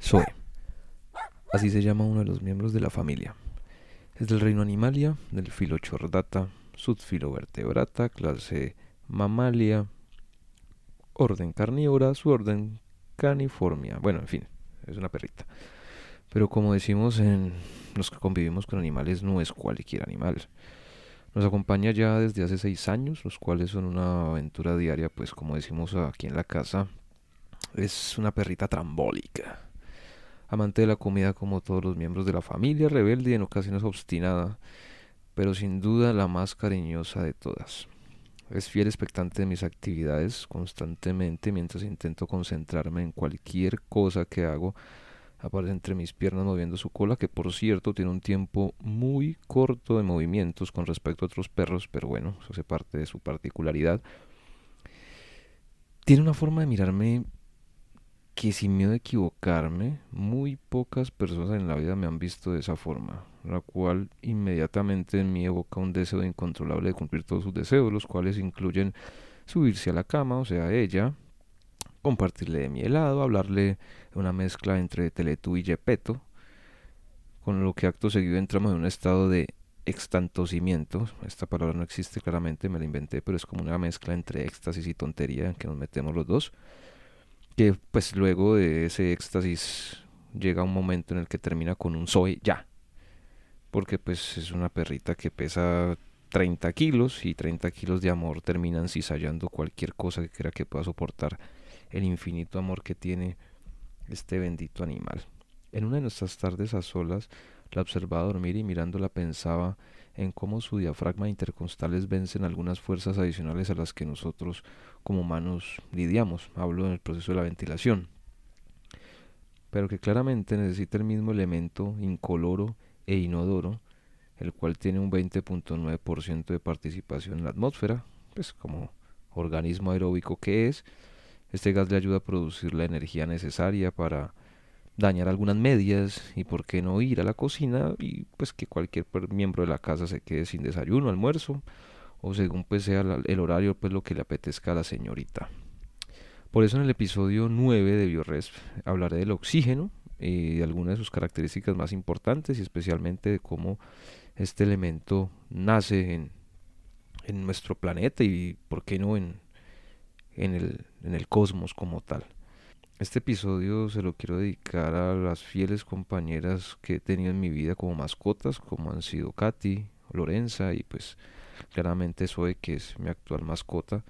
Zoe. Así se llama uno de los miembros de la familia. Es del reino Animalia, del filo Chordata, subfilovertebrata, clase Mamalia, orden carnívora, su orden caniformia. Bueno, en fin, es una perrita. Pero como decimos en los que convivimos con animales, no es cualquier animal. Nos acompaña ya desde hace seis años, los cuales son una aventura diaria, pues como decimos aquí en la casa, es una perrita trambólica. Amante de la comida como todos los miembros de la familia, rebelde y en ocasiones obstinada, pero sin duda la más cariñosa de todas. Es fiel expectante de mis actividades constantemente mientras intento concentrarme en cualquier cosa que hago. Aparece entre mis piernas moviendo su cola, que por cierto tiene un tiempo muy corto de movimientos con respecto a otros perros, pero bueno, eso hace parte de su particularidad. Tiene una forma de mirarme que sin miedo a equivocarme, muy pocas personas en la vida me han visto de esa forma, la cual inmediatamente en mí evoca un deseo incontrolable de cumplir todos sus deseos, los cuales incluyen subirse a la cama, o sea, ella, compartirle de mi helado, hablarle una mezcla entre Teletú y Yepeto, con lo que acto seguido entramos en un estado de extantocimiento, esta palabra no existe claramente, me la inventé, pero es como una mezcla entre éxtasis y tontería en que nos metemos los dos que pues luego de ese éxtasis llega un momento en el que termina con un soy ya. Porque pues es una perrita que pesa 30 kilos y 30 kilos de amor terminan cizallando cualquier cosa que crea que pueda soportar el infinito amor que tiene este bendito animal. En una de nuestras tardes a solas la observaba dormir y mirándola pensaba en cómo su diafragma interconstales vencen algunas fuerzas adicionales a las que nosotros como humanos lidiamos. Hablo en el proceso de la ventilación. Pero que claramente necesita el mismo elemento incoloro e inodoro, el cual tiene un 20.9% de participación en la atmósfera, pues como organismo aeróbico que es, este gas le ayuda a producir la energía necesaria para dañar algunas medias y por qué no ir a la cocina y pues que cualquier miembro de la casa se quede sin desayuno, almuerzo o según pues sea el horario pues lo que le apetezca a la señorita. Por eso en el episodio 9 de BioRes hablaré del oxígeno de algunas de sus características más importantes y especialmente de cómo este elemento nace en, en nuestro planeta y por qué no en, en, el, en el cosmos como tal. Este episodio se lo quiero dedicar a las fieles compañeras que he tenido en mi vida como mascotas, como han sido Katy, Lorenza y pues claramente Zoe, que es mi actual mascota,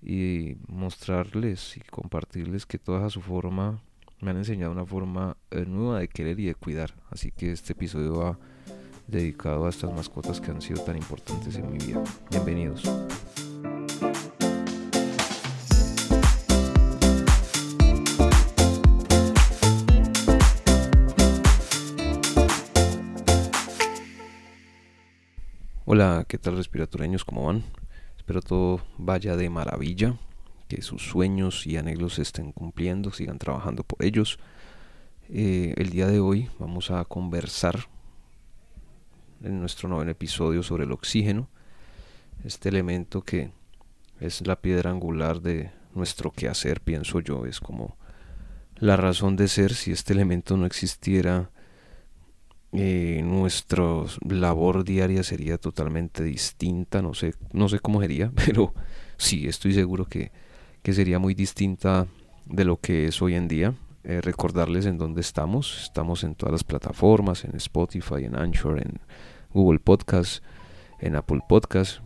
y mostrarles y compartirles que todas a su forma me han enseñado una forma eh, nueva de querer y de cuidar. Así que este episodio va dedicado a estas mascotas que han sido tan importantes en mi vida. Bienvenidos. Hola, ¿qué tal respiratoreños? ¿Cómo van? Espero todo vaya de maravilla, que sus sueños y anhelos se estén cumpliendo, sigan trabajando por ellos. Eh, el día de hoy vamos a conversar en nuestro nuevo episodio sobre el oxígeno, este elemento que es la piedra angular de nuestro quehacer, pienso yo, es como la razón de ser. Si este elemento no existiera, eh, nuestra labor diaria sería totalmente distinta, no sé, no sé cómo sería, pero sí, estoy seguro que, que sería muy distinta de lo que es hoy en día. Eh, recordarles en dónde estamos, estamos en todas las plataformas, en Spotify, en Anchor, en Google Podcast, en Apple Podcast,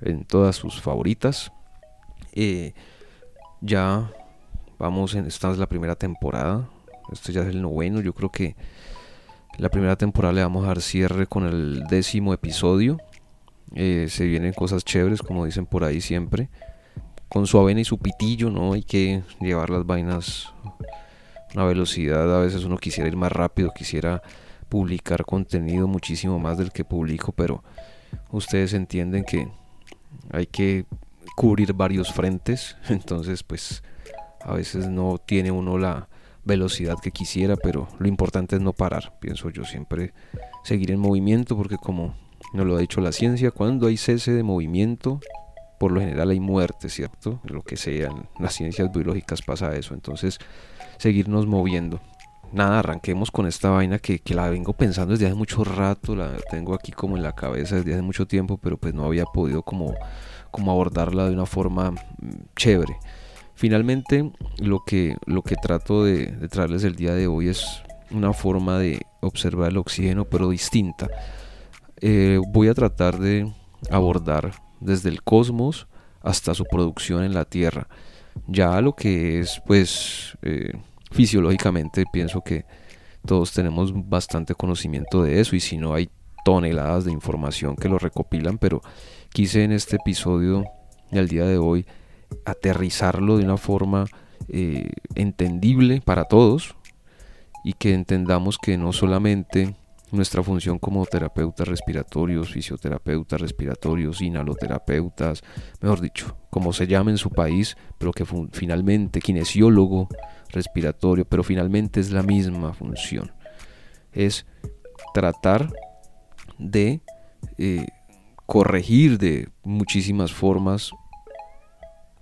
en todas sus favoritas. Eh, ya vamos en, esta es la primera temporada, esto ya es el noveno, yo creo que la primera temporada le vamos a dar cierre con el décimo episodio. Eh, se vienen cosas chéveres, como dicen por ahí siempre. Con su avena y su pitillo, ¿no? Hay que llevar las vainas a una velocidad. A veces uno quisiera ir más rápido, quisiera publicar contenido muchísimo más del que publico, pero ustedes entienden que hay que cubrir varios frentes. Entonces, pues a veces no tiene uno la velocidad que quisiera, pero lo importante es no parar, pienso yo, siempre seguir en movimiento, porque como nos lo ha dicho la ciencia, cuando hay cese de movimiento, por lo general hay muerte, ¿cierto? Lo que sea, en las ciencias biológicas pasa eso, entonces seguirnos moviendo. Nada, arranquemos con esta vaina que, que, la vengo pensando desde hace mucho rato, la tengo aquí como en la cabeza desde hace mucho tiempo, pero pues no había podido como, como abordarla de una forma mm, chévere. Finalmente, lo que, lo que trato de, traerles el día de hoy es una forma de observar el oxígeno, pero distinta. Eh, voy a tratar de abordar desde el cosmos hasta su producción en la Tierra. Ya lo que es, pues, eh, fisiológicamente, pienso que todos tenemos bastante conocimiento de eso y si no hay toneladas de información que lo recopilan, pero quise en este episodio del día de hoy aterrizarlo de una forma eh, entendible para todos y que entendamos que no solamente nuestra función como terapeutas respiratorios, fisioterapeutas respiratorios, inhaloterapeutas, mejor dicho, como se llame en su país, pero que finalmente kinesiólogo respiratorio, pero finalmente es la misma función. Es tratar de eh, corregir de muchísimas formas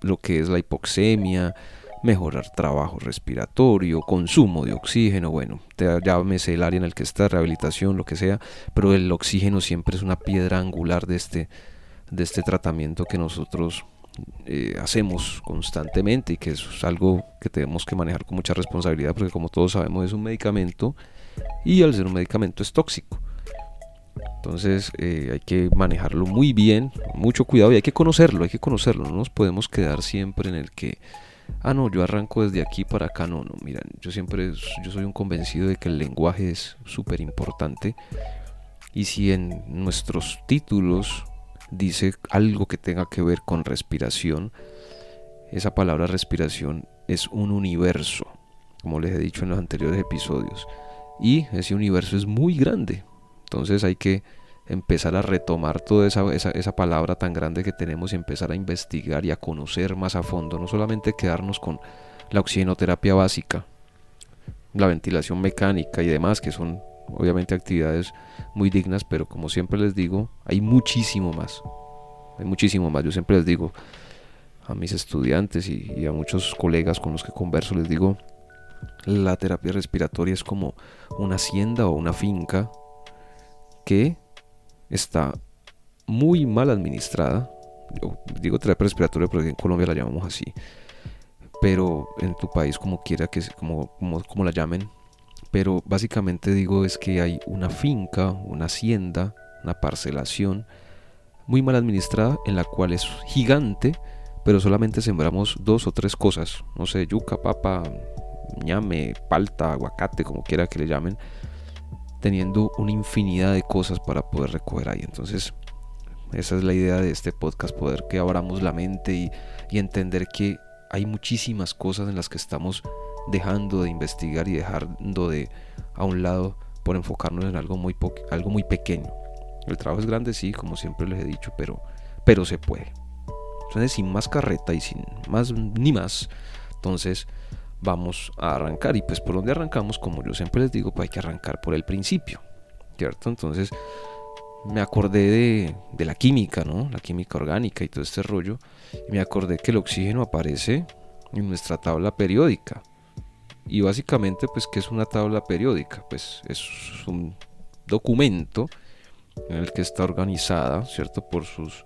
lo que es la hipoxemia, mejorar trabajo respiratorio, consumo de oxígeno, bueno, llámese el área en el que está, rehabilitación, lo que sea, pero el oxígeno siempre es una piedra angular de este, de este tratamiento que nosotros eh, hacemos constantemente y que es algo que tenemos que manejar con mucha responsabilidad porque como todos sabemos es un medicamento y al ser un medicamento es tóxico. Entonces eh, hay que manejarlo muy bien, mucho cuidado y hay que conocerlo, hay que conocerlo. No nos podemos quedar siempre en el que, ah, no, yo arranco desde aquí para acá. No, no, miren, yo siempre yo soy un convencido de que el lenguaje es súper importante. Y si en nuestros títulos dice algo que tenga que ver con respiración, esa palabra respiración es un universo, como les he dicho en los anteriores episodios. Y ese universo es muy grande, entonces hay que empezar a retomar toda esa, esa, palabra tan grande que tenemos y empezar a investigar y a conocer más a fondo, no solamente quedarnos con la oxigenoterapia básica, la ventilación mecánica y demás, que son obviamente actividades muy dignas, pero como siempre les digo, hay muchísimo más, hay muchísimo más. Yo siempre les digo a mis estudiantes y, y a muchos colegas con los que converso, les digo, la terapia respiratoria es como una hacienda o una finca que está muy mal administrada. Yo digo terapia respiratoria porque en Colombia la llamamos así. Pero en tu país como quiera que como, como, como la llamen. Pero básicamente digo es que hay una finca, una hacienda, una parcelación muy mal administrada en la cual es gigante, pero solamente sembramos dos o tres cosas. No sé, yuca, papa, ñame, palta, aguacate, como quiera que le llamen teniendo una infinidad de cosas para poder recoger ahí. Entonces, esa es la idea de este podcast, poder que abramos la mente y, entender que hay muchísimas cosas en las que estamos dejando de investigar y dejando de a un lado por enfocarnos en algo muy, algo muy pequeño. El trabajo es grande, sí, como siempre les he dicho, pero, pero se puede. Entonces, sin más carreta y sin más ni más, entonces vamos a arrancar. Y pues por donde arrancamos, como yo siempre les digo, pues hay que arrancar por el principio, ¿cierto? Entonces me acordé de, de la química, ¿no? La química orgánica y todo este rollo. Y me acordé que el oxígeno aparece en nuestra tabla periódica. Y básicamente, pues, ¿qué es una tabla periódica? Pues es un documento en el que está organizada, ¿cierto? Por sus...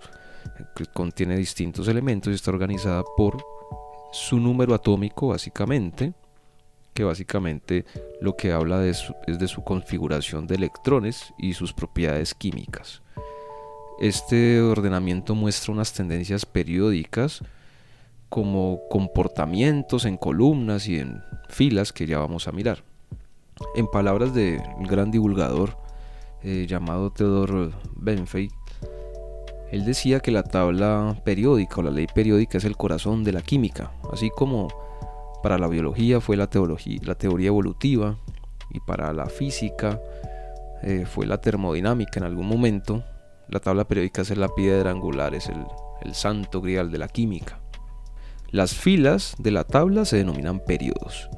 que contiene distintos elementos y está organizada por su número atómico básicamente, que básicamente lo que habla es de su configuración de electrones y sus propiedades químicas. Este ordenamiento muestra unas tendencias periódicas como comportamientos en columnas y en filas que ya vamos a mirar. En palabras de un gran divulgador eh, llamado Theodor Benfey, él decía que la tabla periódica o la ley periódica es el corazón de la química, así como para la biología fue la, teoría evolutiva y para la física eh, fue la termodinámica en algún momento. La tabla periódica es la piedra angular, es el, santo grial de la química. Las filas de la tabla se denominan periodos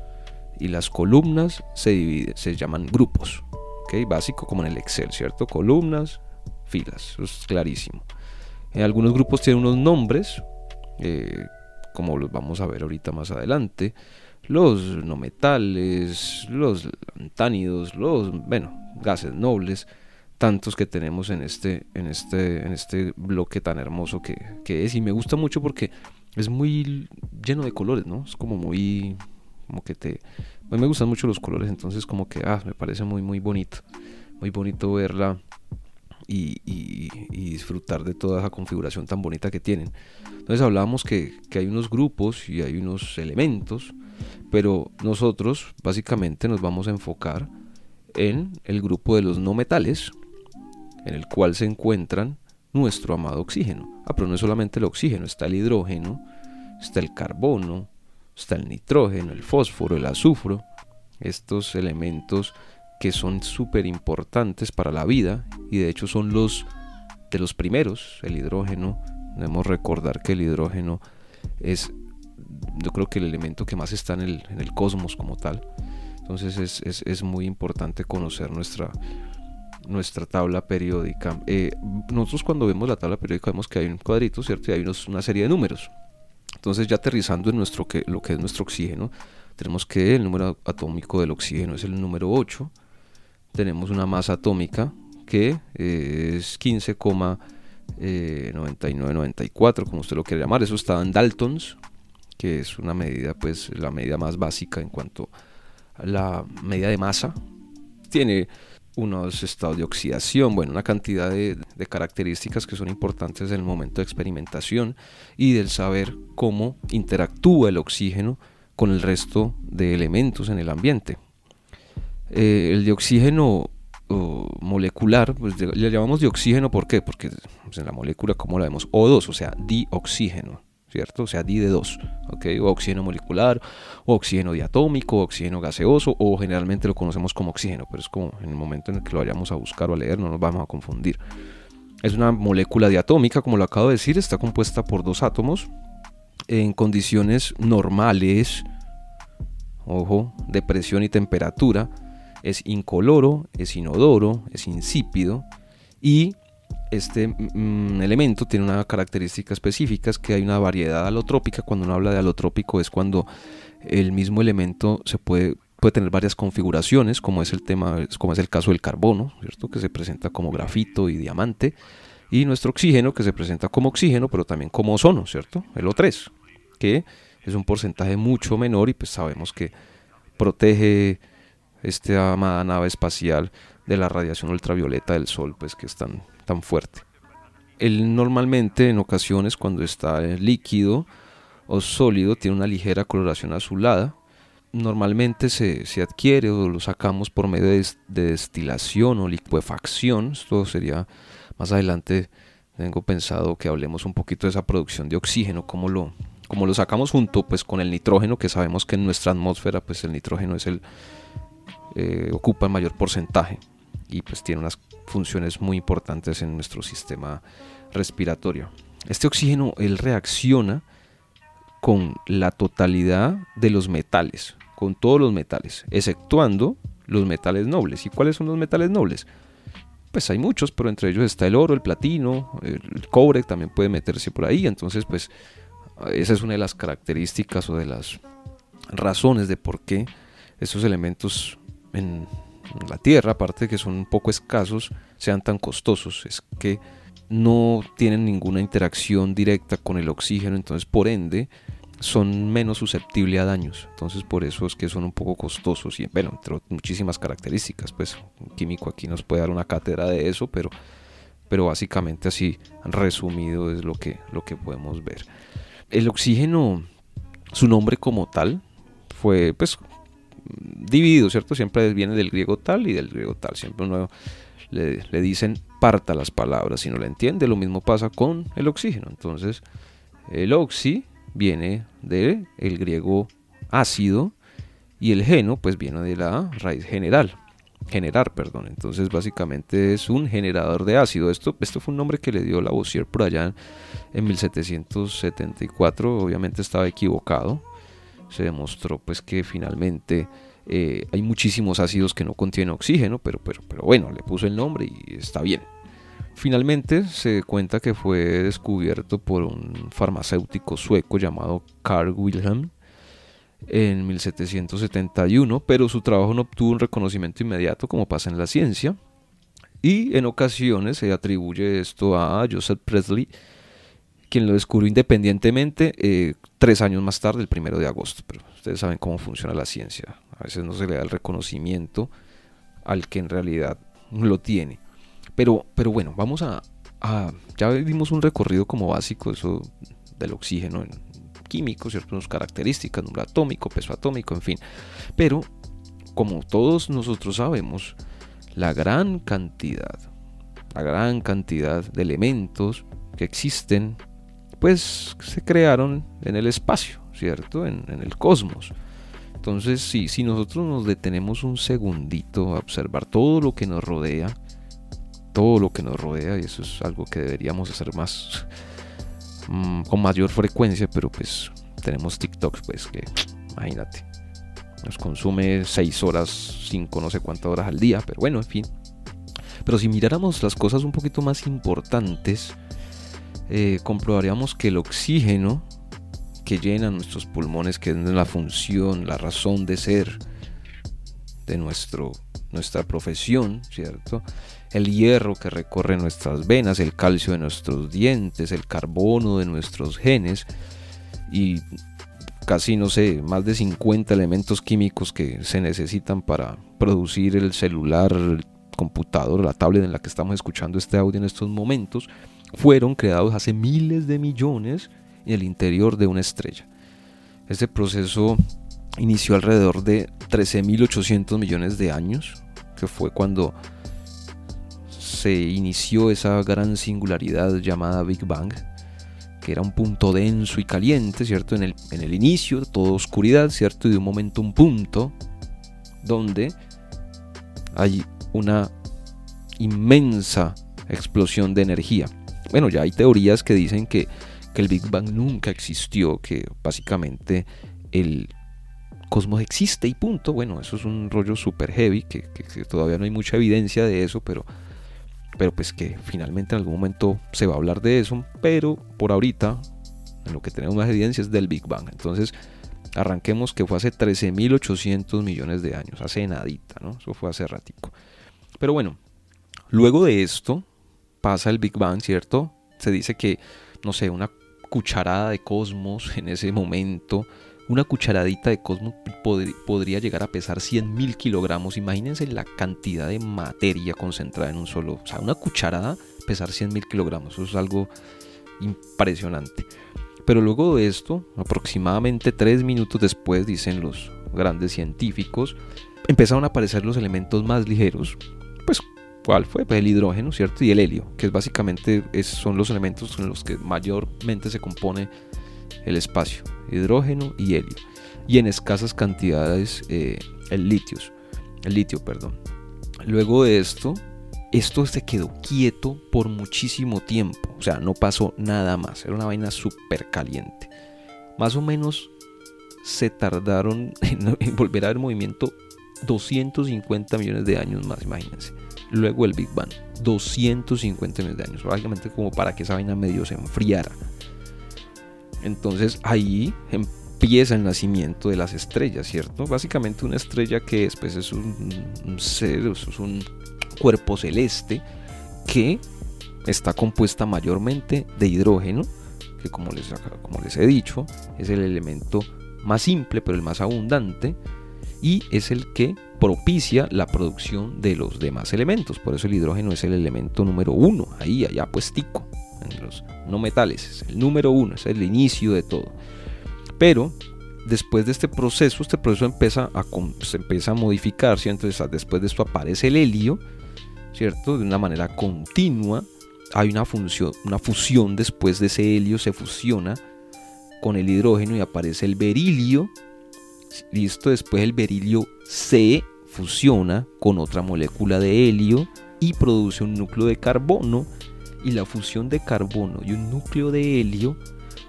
y las columnas se se llaman grupos. Básico como en el Excel, ¿cierto? Columnas, filas, eso es clarísimo. En algunos grupos tienen unos nombres, eh, como los vamos a ver ahorita más adelante. Los no metales, los antánidos, los, bueno, gases nobles, tantos que tenemos en este, en este, en este bloque tan hermoso que, que es. Y me gusta mucho porque es muy lleno de colores, ¿no? Es como muy, como que te... A mí me gustan mucho los colores, entonces como que, ah, me parece muy, muy bonito. Muy bonito verla y, disfrutar de toda esa configuración tan bonita que tienen. Entonces hablábamos que, que hay unos grupos y hay unos elementos, pero nosotros básicamente nos vamos a enfocar en el grupo de los no metales, en el cual se encuentran nuestro amado oxígeno. Ah, pero no es solamente el oxígeno, está el hidrógeno, está el carbono, está el nitrógeno, el fósforo, el azufre, estos elementos que son súper importantes para la vida y de hecho son los de los primeros, el hidrógeno. Debemos recordar que el hidrógeno es, yo creo que el elemento que más está en el, en el cosmos como tal. Entonces es, es, es muy importante conocer nuestra, nuestra tabla periódica. Eh, nosotros cuando vemos la tabla periódica vemos que hay un cuadrito, ¿cierto? Y hay una serie de números. Entonces ya aterrizando en nuestro que, lo que es nuestro oxígeno, tenemos que el número atómico del oxígeno es el número 8. Tenemos una masa atómica que eh, es 15,9994, como usted lo quiere llamar. Eso está en Daltons, que es una medida, pues la medida más básica en cuanto a la medida de masa. Tiene unos estados de oxidación, bueno, una cantidad de, características que son importantes en el momento de experimentación y del saber cómo interactúa el oxígeno con el resto de elementos en el ambiente. Eh, el de oxígeno molecular, pues le llamamos de oxígeno, ¿por qué? Porque pues, en la molécula, como la vemos? O2, o sea, dioxígeno. ¿cierto? O sea, di de 2, ¿ok? O oxígeno molecular, o oxígeno diatómico, o oxígeno gaseoso, o generalmente lo conocemos como oxígeno, pero es como en el momento en el que lo vayamos a buscar o a leer, no nos vamos a confundir. Es una molécula diatómica, como lo acabo de decir, está compuesta por dos átomos en condiciones normales, ojo, de presión y temperatura, es incoloro, es inodoro, es insípido y este mm, elemento tiene una característica específica, es que hay una variedad alotrópica. Cuando uno habla de alotrópico es cuando el mismo elemento se puede, puede tener varias configuraciones, como es el tema, como es el caso del carbono, ¿cierto? que se presenta como grafito y diamante, y nuestro oxígeno que se presenta como oxígeno, pero también como ozono, ¿cierto? El O3, que es un porcentaje mucho menor y pues sabemos que protege esta amada nave espacial de la radiación ultravioleta del sol, pues que es tan, tan fuerte. Él normalmente en ocasiones cuando está líquido o sólido tiene una ligera coloración azulada. Normalmente se, adquiere o lo sacamos por medio de, destilación o liquefacción. Esto sería más adelante, tengo pensado que hablemos un poquito de esa producción de oxígeno, cómo lo, como lo sacamos junto pues con el nitrógeno, que sabemos que en nuestra atmósfera pues el nitrógeno es el, eh, ocupa mayor porcentaje y pues tiene unas funciones muy importantes en nuestro sistema respiratorio. Este oxígeno, él reacciona con la totalidad de los metales, con todos los metales, exceptuando los metales nobles. ¿Y cuáles son los metales nobles? Pues hay muchos, pero entre ellos está el oro, el platino, el cobre también puede meterse por ahí. Entonces, pues esa es una de las características o de las razones de por qué esos elementos en la Tierra, aparte de que son un poco escasos, sean tan costosos. Es que no tienen ninguna interacción directa con el oxígeno, entonces por ende son menos susceptibles a daños. Entonces por eso es que son un poco costosos y bueno, entre muchísimas características. Pues un químico aquí nos puede dar una cátedra de eso, pero, pero básicamente así resumido es lo que, lo que podemos ver. El oxígeno, su nombre como tal, fue pues dividido, ¿cierto? Siempre viene del griego tal y del griego tal. Siempre uno le, dicen parta las palabras si no la entiende. Lo mismo pasa con el oxígeno. Entonces, el oxi viene del el griego ácido y el geno pues viene de la raíz general generar, perdón. Entonces básicamente es un generador de ácido. Esto, esto fue un nombre que le dio Lavoisier por allá en 1774. Obviamente estaba equivocado se demostró pues que finalmente eh, hay muchísimos ácidos que no contienen oxígeno, pero, pero, pero bueno, le puso el nombre y está bien. Finalmente se cuenta que fue descubierto por un farmacéutico sueco llamado Carl Wilhelm en 1771, pero su trabajo no obtuvo un reconocimiento inmediato como pasa en la ciencia. Y en ocasiones se atribuye esto a Joseph Presley, quien lo descubrió independientemente eh, tres años más tarde, el primero de agosto. Pero ustedes saben cómo funciona la ciencia. A veces no se le da el reconocimiento al que en realidad lo tiene. Pero, pero bueno, vamos a, Ya vimos un recorrido como básico eso del oxígeno en químico, ciertas características, número atómico, peso atómico, en fin. Pero, como todos nosotros sabemos, la gran cantidad, la gran cantidad de elementos que existen, pues se crearon en el espacio, ¿cierto? En, el cosmos. Entonces, si nosotros nos detenemos un segundito a observar todo lo que nos rodea, todo lo que nos rodea, y eso es algo que deberíamos hacer más mm, con mayor frecuencia, pero pues tenemos TikToks, pues que imagínate, nos consume 6 horas, 5, no sé cuántas horas al día, pero bueno, en fin. Pero si miráramos las cosas un poquito más importantes, eh, comprobaríamos que el oxígeno que llena nuestros pulmones, que es la función, la razón de ser de nuestro, nuestra profesión, ¿cierto? el hierro que recorre nuestras venas, el calcio de nuestros dientes, el carbono de nuestros genes y casi, no sé, más de 50 elementos químicos que se necesitan para producir el celular, el computador, la tablet en la que estamos escuchando este audio en estos momentos, fueron creados hace miles de millones en el interior de una estrella. Este proceso inició alrededor de 13.800 millones de años, que fue cuando se inició esa gran singularidad llamada Big Bang, que era un punto denso y caliente, ¿cierto? En el, en el inicio, toda oscuridad, ¿cierto? Y de un momento un punto donde hay una inmensa explosión de energía. Bueno, ya hay teorías que dicen que, el Big Bang nunca existió, que básicamente el cosmos existe y punto. Bueno, eso es un rollo super heavy, que, todavía no hay mucha evidencia de eso, pero pero pues que finalmente en algún momento se va a hablar de eso, pero por ahorita en lo que tenemos más evidencia es del Big Bang. Entonces, arranquemos que fue hace 13.800 millones de años, hace nadita, ¿no? Eso fue hace ratico. Pero bueno, luego de esto pasa el Big Bang, ¿cierto? Se dice que, no sé, una cucharada de cosmos en ese momento una cucharadita de cosmos podría llegar a pesar 100.000 kilogramos. Imagínense la cantidad de materia concentrada en un solo. O sea, una cucharada pesar 100.000 kilogramos. Eso es algo impresionante. Pero luego de esto, aproximadamente 3 minutos después, dicen los grandes científicos, empezaron a aparecer los elementos más ligeros. Pues, ¿cuál fue? Pues el hidrógeno, ¿cierto? Y el helio, que es básicamente son los elementos con los que mayormente se compone el espacio, hidrógeno y helio, y en escasas cantidades eh, el litio, el litio, perdón. Luego de esto, esto se quedó quieto por muchísimo tiempo, o sea, no pasó nada más, era una vaina súper caliente. Más o menos se tardaron en, volver a ver movimiento 250 millones de años más, imagínense. Luego el Big Bang, 250 millones de años, básicamente como para que esa vaina medio se enfriara. Entonces ahí empieza el nacimiento de las estrellas, ¿cierto? Básicamente una estrella que después es un, ser, es un cuerpo celeste que está compuesta mayormente de hidrógeno, que como les, como les he dicho, es el elemento más simple pero el más abundante y es el que propicia la producción de los demás elementos. Por eso el hidrógeno es el elemento número uno, ahí, allá puestico en los no metales, es el número uno, es el inicio de todo. Pero después de este proceso, este proceso empieza a, se empieza a modificar, Entonces después de esto aparece el helio, ¿cierto? De una manera continua. Hay una, función, una fusión después de ese helio, se fusiona con el hidrógeno y aparece el berilio. Listo, después el berilio se fusiona con otra molécula de helio y produce un núcleo de carbono y la fusión de carbono y un núcleo de helio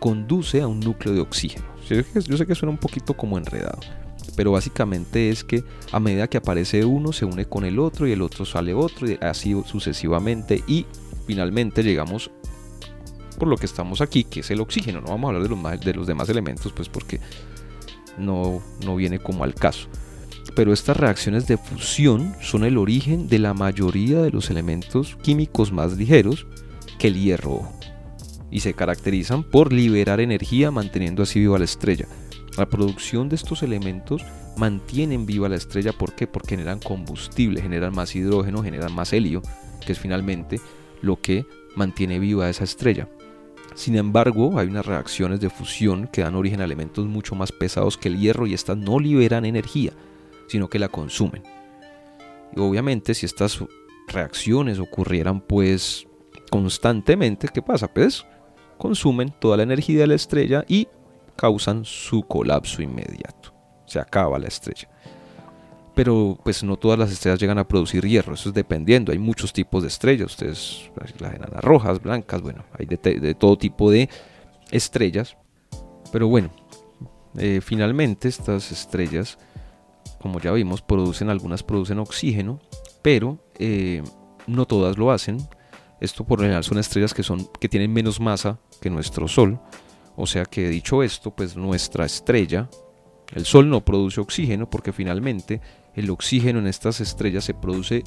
conduce a un núcleo de oxígeno, Yo sé que suena un poquito como enredado, pero básicamente es que a medida que aparece uno se une con el otro y el otro sale otro y así sucesivamente y finalmente llegamos por lo que estamos aquí, que es el oxígeno. No vamos a hablar de los, de los demás elementos, pues porque no, no viene como al caso. Pero estas reacciones de fusión son el origen de la mayoría de los elementos químicos más ligeros que el hierro y se caracterizan por liberar energía manteniendo así viva la estrella. La producción de estos elementos mantienen viva la estrella, ¿por qué? Porque generan combustible, generan más hidrógeno, generan más helio, que es finalmente lo que mantiene viva esa estrella. Sin embargo, hay unas reacciones de fusión que dan origen a elementos mucho más pesados que el hierro y estas no liberan energía, sino que la consumen. Y obviamente si estas reacciones ocurrieran pues constantemente, ¿qué pasa? Pues consumen toda la energía de la estrella y causan su colapso inmediato. Se acaba la estrella. Pero pues no todas las estrellas llegan a producir hierro, eso es dependiendo, hay muchos tipos de estrellas, ustedes las enanas rojas, blancas, bueno, hay de, todo tipo de estrellas. Pero bueno, eh, finalmente estas estrellas, como ya vimos, producen, algunas producen oxígeno, pero eh, no todas lo hacen. Esto por lo general son estrellas que, son, que tienen menos masa que nuestro Sol. O sea que dicho esto, pues nuestra estrella, el Sol no produce oxígeno porque finalmente el oxígeno en estas estrellas se produce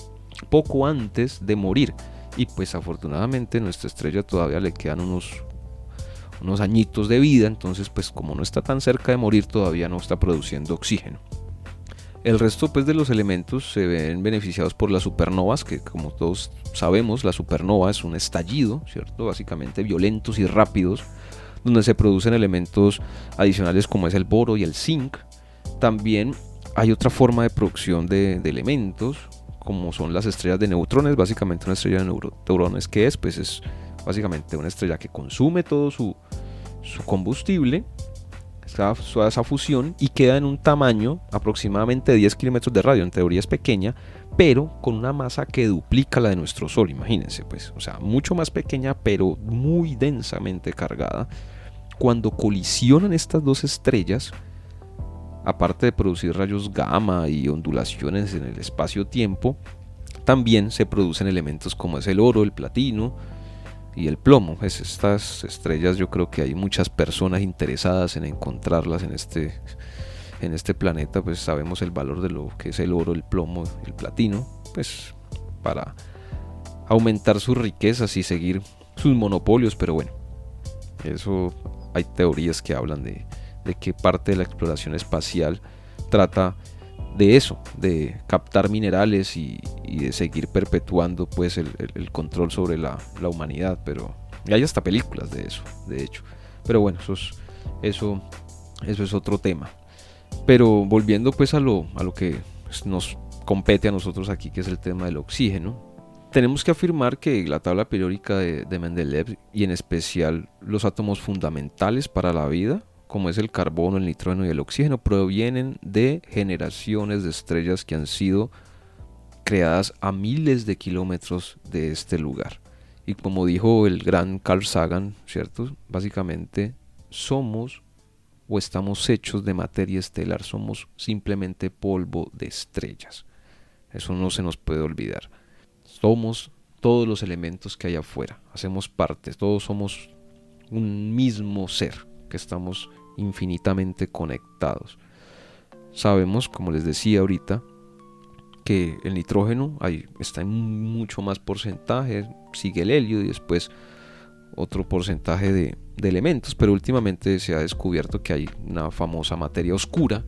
poco antes de morir. Y pues afortunadamente nuestra estrella todavía le quedan unos, unos añitos de vida, entonces pues como no está tan cerca de morir todavía no está produciendo oxígeno. El resto pues, de los elementos se ven beneficiados por las supernovas, que como todos sabemos, la supernova es un estallido, ¿cierto? Básicamente violentos y rápidos, donde se producen elementos adicionales como es el boro y el zinc. También hay otra forma de producción de, elementos, como son las estrellas de neutrones, básicamente una estrella de neutrones que es, pues es básicamente una estrella que consume todo su, su combustible esa, esa fusión y queda en un tamaño aproximadamente de 10 kilómetros de radio. En teoría es pequeña, pero con una masa que duplica la de nuestro Sol, imagínense, pues, o sea, mucho más pequeña, pero muy densamente cargada. Cuando colisionan estas dos estrellas, aparte de producir rayos gamma y ondulaciones en el espacio-tiempo, también se producen elementos como es el oro, el platino, y el plomo. Pues estas estrellas yo creo que hay muchas personas interesadas en encontrarlas en este, en este planeta, pues sabemos el valor de lo que es el oro, el plomo, el platino, pues para aumentar sus riquezas y seguir sus monopolios, pero bueno, eso hay teorías que hablan de, de que parte de la exploración espacial trata de eso, de captar minerales y, de seguir perpetuando pues el, control sobre la, humanidad, pero hay hasta películas de eso, de hecho. Pero bueno, eso es, eso, es otro tema. Pero volviendo pues a lo, que nos compete a nosotros aquí, que es el tema del oxígeno, tenemos que afirmar que la tabla periódica de Mendeleev y en especial los átomos fundamentales para la vida como es el carbono, el nitrógeno y el oxígeno, provienen de generaciones de estrellas que han sido creadas a miles de kilómetros de este lugar. Y como dijo el gran Carl Sagan, ¿cierto? Básicamente somos o estamos hechos de materia estelar, somos simplemente polvo de estrellas. Eso no se nos puede olvidar. Somos todos los elementos que hay afuera, hacemos parte, todos somos un mismo ser que estamos infinitamente conectados. Sabemos, como les decía ahorita, que el nitrógeno ahí está en mucho más porcentaje, sigue el helio y después otro porcentaje de, elementos, pero últimamente se ha descubierto que hay una famosa materia oscura,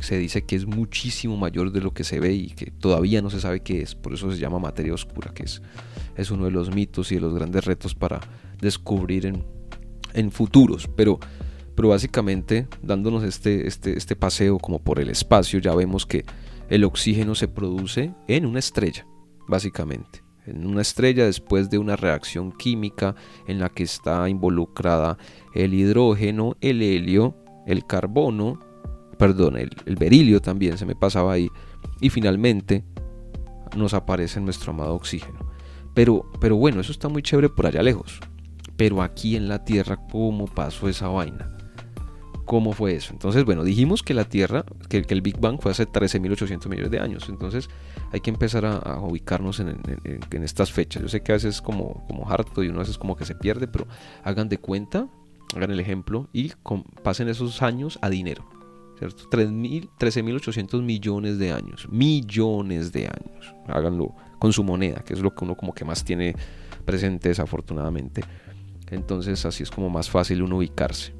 se dice que es muchísimo mayor de lo que se ve y que todavía no se sabe qué es, por eso se llama materia oscura, que es, es uno de los mitos y de los grandes retos para descubrir en, en futuros, pero pero básicamente dándonos este, este, este paseo como por el espacio ya vemos que el oxígeno se produce en una estrella, básicamente. En una estrella después de una reacción química en la que está involucrada el hidrógeno, el helio, el carbono, perdón, el, berilio también se me pasaba ahí, y finalmente nos aparece nuestro amado oxígeno. Pero, pero bueno, eso está muy chévere por allá lejos. Pero aquí en la Tierra, ¿cómo pasó esa vaina? ¿Cómo fue eso? Entonces, bueno, dijimos que la Tierra, que, el Big Bang fue hace 13.800 millones de años. Entonces, hay que empezar a, ubicarnos en, estas fechas. Yo sé que a veces es como, como harto y uno a veces como que se pierde, pero hagan de cuenta, hagan el ejemplo y pasen esos años a dinero. ¿Cierto? 13.800 millones de años. Millones de años. Háganlo con su moneda, que es lo que uno como que más tiene presente desafortunadamente. Entonces, así es como más fácil uno ubicarse.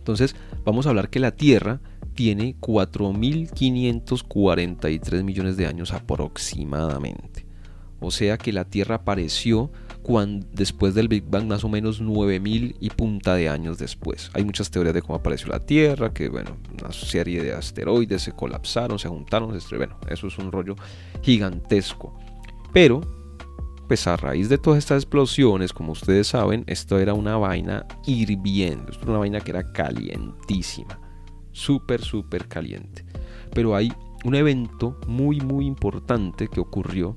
Entonces, vamos a hablar que la Tierra tiene 4.543 millones de años aproximadamente. O sea que la Tierra apareció cuando, después del Big Bang, más o menos 9.000 y punta de años después. Hay muchas teorías de cómo apareció la Tierra, que bueno, una serie de asteroides se colapsaron, se juntaron, bueno, eso es un rollo gigantesco. Pero pues a raíz de todas estas explosiones, como ustedes saben, esto era una vaina hirviendo, esto era una vaina que era calientísima, súper, súper caliente. Pero hay un evento muy, muy importante que ocurrió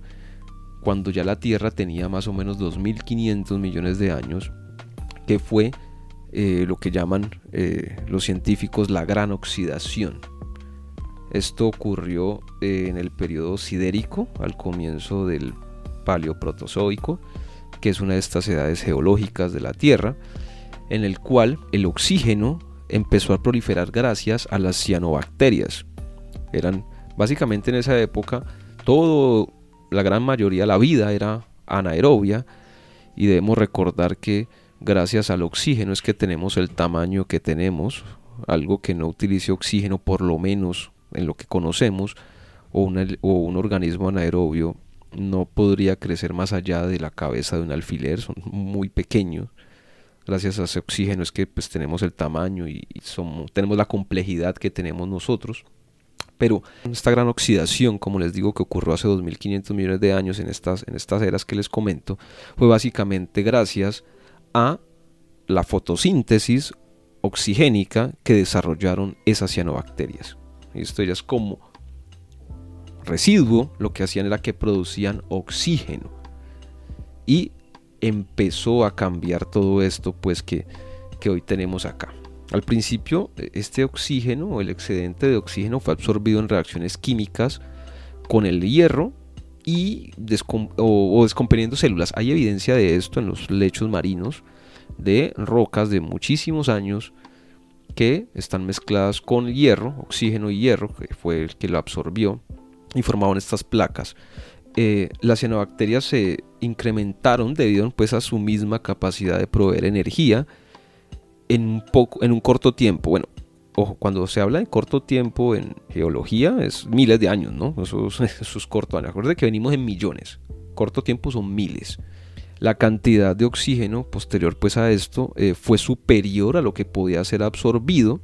cuando ya la Tierra tenía más o menos 2.500 millones de años, que fue eh, lo que llaman eh, los científicos la gran oxidación. Esto ocurrió eh, en el periodo sidérico, al comienzo del paleoprotozoico, que es una de estas edades geológicas de la Tierra, en el cual el oxígeno empezó a proliferar gracias a las cianobacterias. Eran básicamente en esa época todo, la gran mayoría, la vida era anaerobia y debemos recordar que gracias al oxígeno es que tenemos el tamaño que tenemos, algo que no utilice oxígeno por lo menos en lo que conocemos, o, o un organismo anaerobio no podría crecer más allá de la cabeza de un alfiler, son muy pequeños. Gracias a ese oxígeno es que pues, tenemos el tamaño y, somos, tenemos la complejidad que tenemos nosotros. Pero esta gran oxidación, como les digo, que ocurrió hace 2500 millones de años en estas, en estas eras que les comento, fue básicamente gracias a la fotosíntesis oxigénica que desarrollaron esas cianobacterias. Esto ya como residuo, lo que hacían era que producían oxígeno. Y empezó a cambiar todo esto, pues que, que hoy tenemos acá. Al principio, este oxígeno o el excedente de oxígeno fue absorbido en reacciones químicas con el hierro y o, o descomponiendo células. Hay evidencia de esto en los lechos marinos de rocas de muchísimos años que están mezcladas con hierro, oxígeno y hierro, que fue el que lo absorbió y formaban estas placas. Eh, las cianobacterias se incrementaron debido pues, a su misma capacidad de proveer energía en un, poco, en un corto tiempo. Bueno, ojo, cuando se habla de corto tiempo en geología es miles de años, ¿no? Eso, es corto. Acuérdense que venimos en millones. Corto tiempo son miles. La cantidad de oxígeno posterior pues a esto eh, fue superior a lo que podía ser absorbido.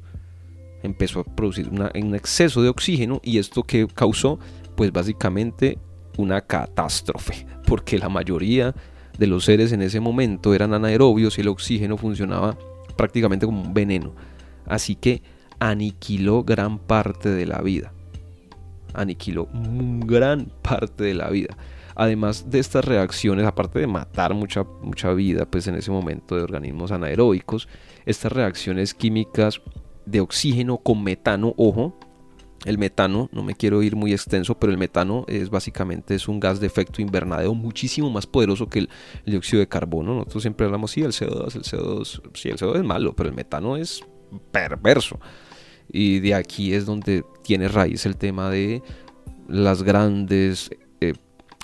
Empezó a producir un exceso de oxígeno y esto que causó pues básicamente una catástrofe, porque la mayoría de los seres en ese momento eran anaerobios y el oxígeno funcionaba prácticamente como un veneno. Así que aniquiló gran parte de la vida. Aniquiló gran parte de la vida. Además de estas reacciones, aparte de matar mucha, mucha vida, pues en ese momento de organismos anaeróbicos, estas reacciones químicas de oxígeno con metano, ojo, el metano, no me quiero ir muy extenso, pero el metano es básicamente es un gas de efecto invernadero muchísimo más poderoso que el, dióxido de carbono. Nosotros siempre hablamos, sí, el CO2, el CO2, sí, el CO2 es malo, pero el metano es perverso. Y de aquí es donde tiene raíz el tema de las grandes eh,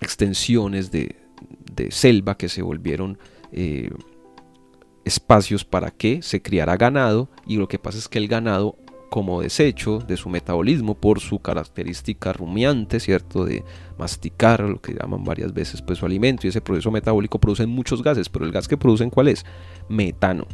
extensiones de, selva que se volvieron eh, espacios para que se criara ganado y lo que pasa es que el ganado como desecho de su metabolismo por su característica rumiante, ¿cierto? De masticar, lo que llaman varias veces pues su alimento y ese proceso metabólico produce muchos gases, pero el gas que producen ¿cuál es? Metano.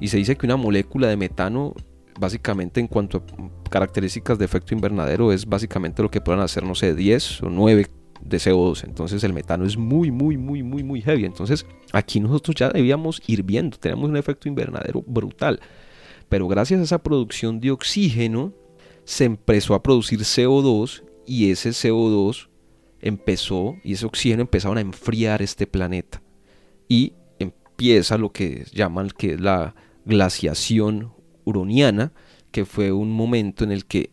Y se dice que una molécula de metano básicamente en cuanto a características de efecto invernadero es básicamente lo que puedan hacer, no sé, 10 o 9 de CO2. Entonces el metano es muy, muy, muy, muy, muy heavy. Entonces aquí nosotros ya debíamos ir viendo, tenemos un efecto invernadero brutal. Pero gracias a esa producción de oxígeno se empezó a producir CO2 y ese CO2 empezó y ese oxígeno empezaron a enfriar este planeta. Y empieza lo que llaman que es la glaciación huroniana, que fue un momento en el que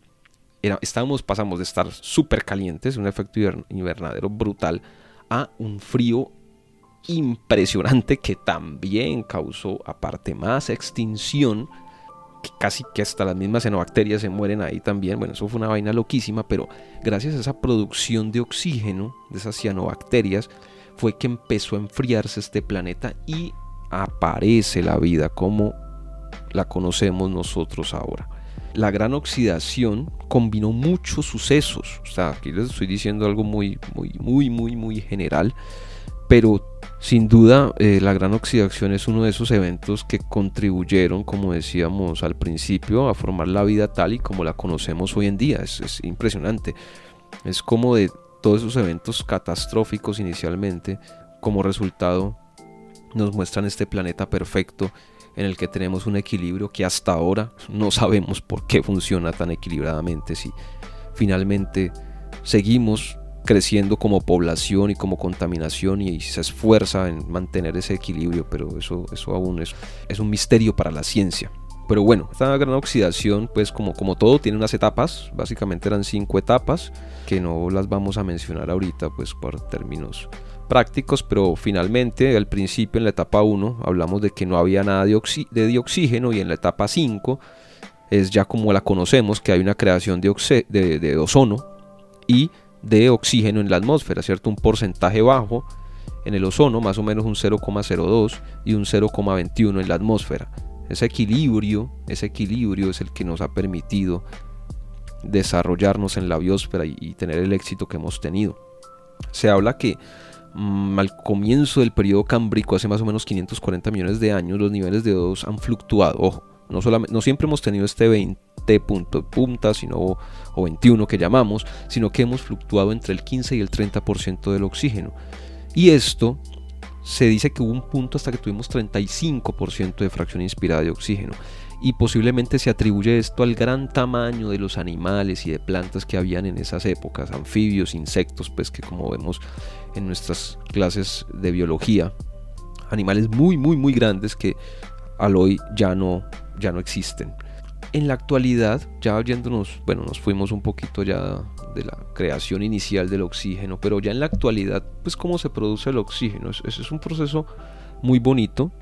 estábamos, pasamos de estar súper calientes, un efecto invernadero brutal, a un frío impresionante que también causó, aparte más extinción, que casi que hasta las mismas xenobacterias se mueren ahí también. Bueno, eso fue una vaina loquísima, pero gracias a esa producción de oxígeno, de esas cianobacterias, fue que empezó a enfriarse este planeta y aparece la vida como la conocemos nosotros ahora la gran oxidación combinó muchos sucesos. O sea, aquí les estoy diciendo algo muy, muy, muy, muy, muy general. Pero sin duda eh, la gran oxidación es uno de esos eventos que contribuyeron, como decíamos al principio, a formar la vida tal y como la conocemos hoy en día. Es, es impresionante. Es como de todos esos eventos catastróficos inicialmente, como resultado nos muestran este planeta perfecto en el que tenemos un equilibrio que hasta ahora no sabemos por qué funciona tan equilibradamente si finalmente seguimos creciendo como población y como contaminación y se esfuerza en mantener ese equilibrio, pero eso, eso aún es, es un misterio para la ciencia. Pero bueno, esta gran oxidación, pues como, como todo, tiene unas etapas, básicamente eran cinco etapas, que no las vamos a mencionar ahorita, pues por términos prácticos, pero finalmente al principio en la etapa 1 hablamos de que no había nada de, de dioxígeno y en la etapa 5 es ya como la conocemos, que hay una creación de, de, ozono y de oxígeno en la atmósfera, ¿cierto? Un porcentaje bajo en el ozono, más o menos un 0,02 y un 0,21 en la atmósfera. Ese equilibrio, ese equilibrio es el que nos ha permitido desarrollarnos en la biosfera y tener el éxito que hemos tenido. Se habla que Mm, al comienzo del periodo cambrico, hace más o menos 540 millones de años, los niveles de O2 han fluctuado. No, siempre hemos tenido este 20 punto de punta, sino, o 21 que llamamos, sino que hemos fluctuado entre el 15 y el 30% del oxígeno. Y esto se dice que hubo un punto hasta que tuvimos 35% de fracción inspirada de oxígeno y posiblemente se atribuye esto al gran tamaño de los animales y de plantas que habían en esas épocas, anfibios, insectos, pues que como vemos en nuestras clases de biología, animales muy muy muy grandes que al hoy ya no ya no existen. En la actualidad, ya oyéndonos, bueno, nos fuimos un poquito ya de la creación inicial del oxígeno, pero ya en la actualidad, pues cómo se produce el oxígeno, ese es un proceso muy bonito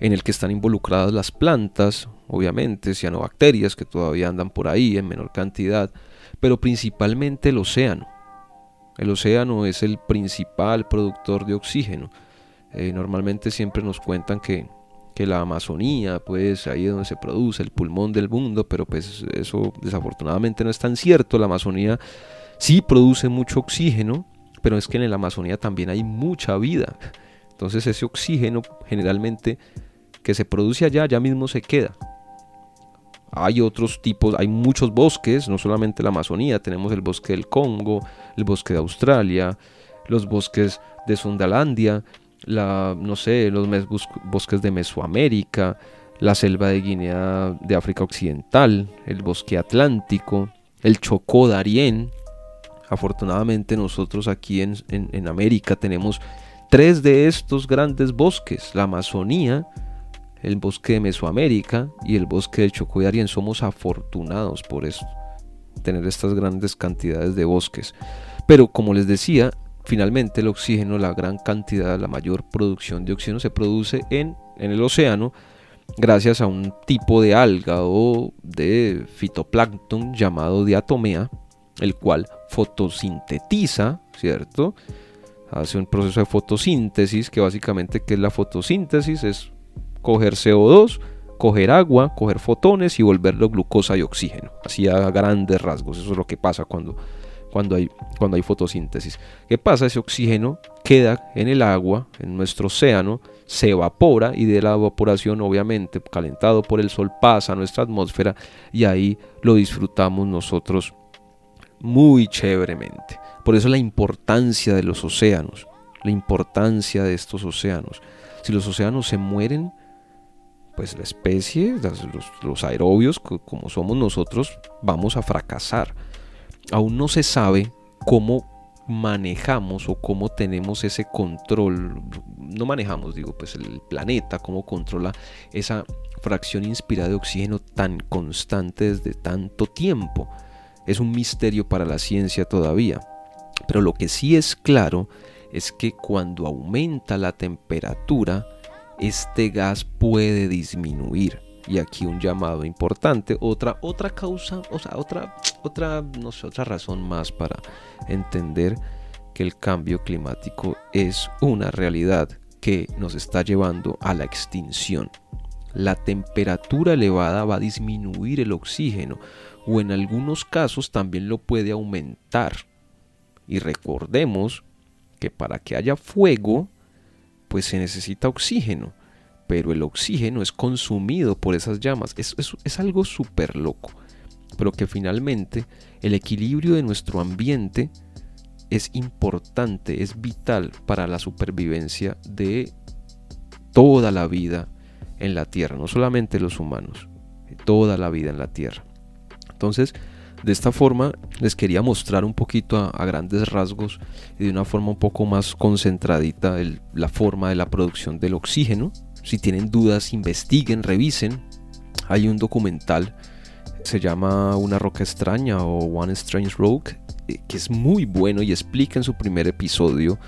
en el que están involucradas las plantas, obviamente, cianobacterias que todavía andan por ahí en menor cantidad, pero principalmente el océano. El océano es el principal productor de oxígeno. Eh, normalmente siempre nos cuentan que, que la Amazonía, pues ahí es donde se produce el pulmón del mundo, pero pues eso desafortunadamente no es tan cierto. La Amazonía sí produce mucho oxígeno, pero es que en la Amazonía también hay mucha vida. Entonces ese oxígeno generalmente que se produce allá ya mismo se queda. Hay otros tipos, hay muchos bosques, no solamente la Amazonía, tenemos el bosque del Congo, el bosque de Australia, los bosques de Sundalandia, la, no sé, los bosques de Mesoamérica, la selva de Guinea de África Occidental, el bosque atlántico, el Chocó Darién. Afortunadamente nosotros aquí en, en América tenemos tres de estos grandes bosques, la Amazonía, el bosque de Mesoamérica y el bosque de Chocó Somos afortunados por eso, tener estas grandes cantidades de bosques. Pero como les decía, finalmente el oxígeno, la gran cantidad, la mayor producción de oxígeno se produce en, en el océano gracias a un tipo de alga o de fitoplancton llamado diatomea, el cual fotosintetiza, ¿cierto? Hace un proceso de fotosíntesis que básicamente ¿qué es la fotosíntesis? Es coger CO2, coger agua, coger fotones y volverlo glucosa y oxígeno. Así a grandes rasgos. Eso es lo que pasa cuando, cuando, hay, cuando hay fotosíntesis. ¿Qué pasa? Ese oxígeno queda en el agua, en nuestro océano, se evapora y de la evaporación, obviamente, calentado por el sol, pasa a nuestra atmósfera y ahí lo disfrutamos nosotros muy chéveremente. Por eso la importancia de los océanos, la importancia de estos océanos. Si los océanos se mueren, pues la especie, los, aerobios, como somos nosotros, vamos a fracasar. Aún no se sabe cómo manejamos o cómo tenemos ese control, no manejamos, digo, pues el planeta, cómo controla esa fracción inspirada de oxígeno tan constante desde tanto tiempo. Es un misterio para la ciencia todavía. Pero lo que sí es claro es que cuando aumenta la temperatura, este gas puede disminuir. Y aquí un llamado importante, otra, otra causa, o sea, otra, otra, no sé, otra razón más para entender que el cambio climático es una realidad que nos está llevando a la extinción. La temperatura elevada va a disminuir el oxígeno o en algunos casos también lo puede aumentar. Y recordemos que para que haya fuego, pues se necesita oxígeno, pero el oxígeno es consumido por esas llamas. Es, es algo súper loco, pero que finalmente el equilibrio de nuestro ambiente es importante, es vital para la supervivencia de toda la vida en la Tierra, no solamente los humanos, toda la vida en la Tierra. Entonces, de esta forma les quería mostrar un poquito a, grandes rasgos y de una forma un poco más concentradita la forma de la producción del oxígeno. Si tienen dudas, investiguen, revisen. Hay un documental, se llama Una roca extraña o One Strange Rock, eh, que es muy bueno y explica en su primer episodio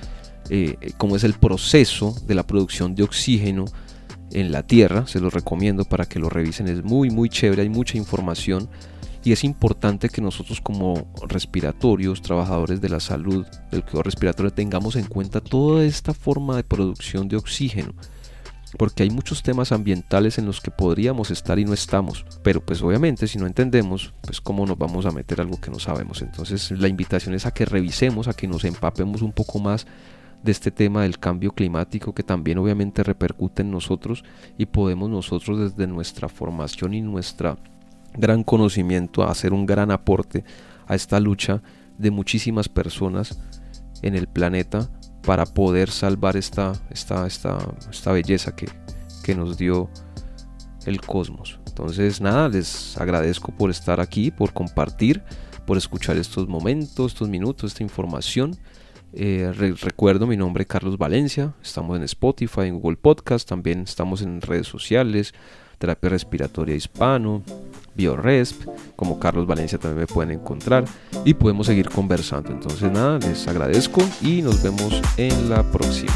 eh, cómo es el proceso de la producción de oxígeno en la Tierra. Se los recomiendo para que lo revisen, es muy muy chévere, hay mucha información y es importante que nosotros como respiratorios, trabajadores de la salud, del cuidado respiratorio, tengamos en cuenta toda esta forma de producción de oxígeno. Porque hay muchos temas ambientales en los que podríamos estar y no estamos. Pero pues obviamente si no entendemos, pues cómo nos vamos a meter algo que no sabemos. Entonces la invitación es a que revisemos, a que nos empapemos un poco más de este tema del cambio climático que también obviamente repercute en nosotros y podemos nosotros desde nuestra formación y nuestra gran conocimiento, hacer un gran aporte a esta lucha de muchísimas personas en el planeta para poder salvar esta, esta, esta, esta belleza que, que nos dio el cosmos. Entonces nada, les agradezco por estar aquí, por compartir, por escuchar estos momentos, estos minutos, esta información. Eh, recuerdo mi nombre Carlos Valencia, estamos en Spotify, en Google Podcast, también estamos en redes sociales, terapia respiratoria hispano, BioResp, como Carlos Valencia también me pueden encontrar y podemos seguir conversando. Entonces nada, les agradezco y nos vemos en la próxima.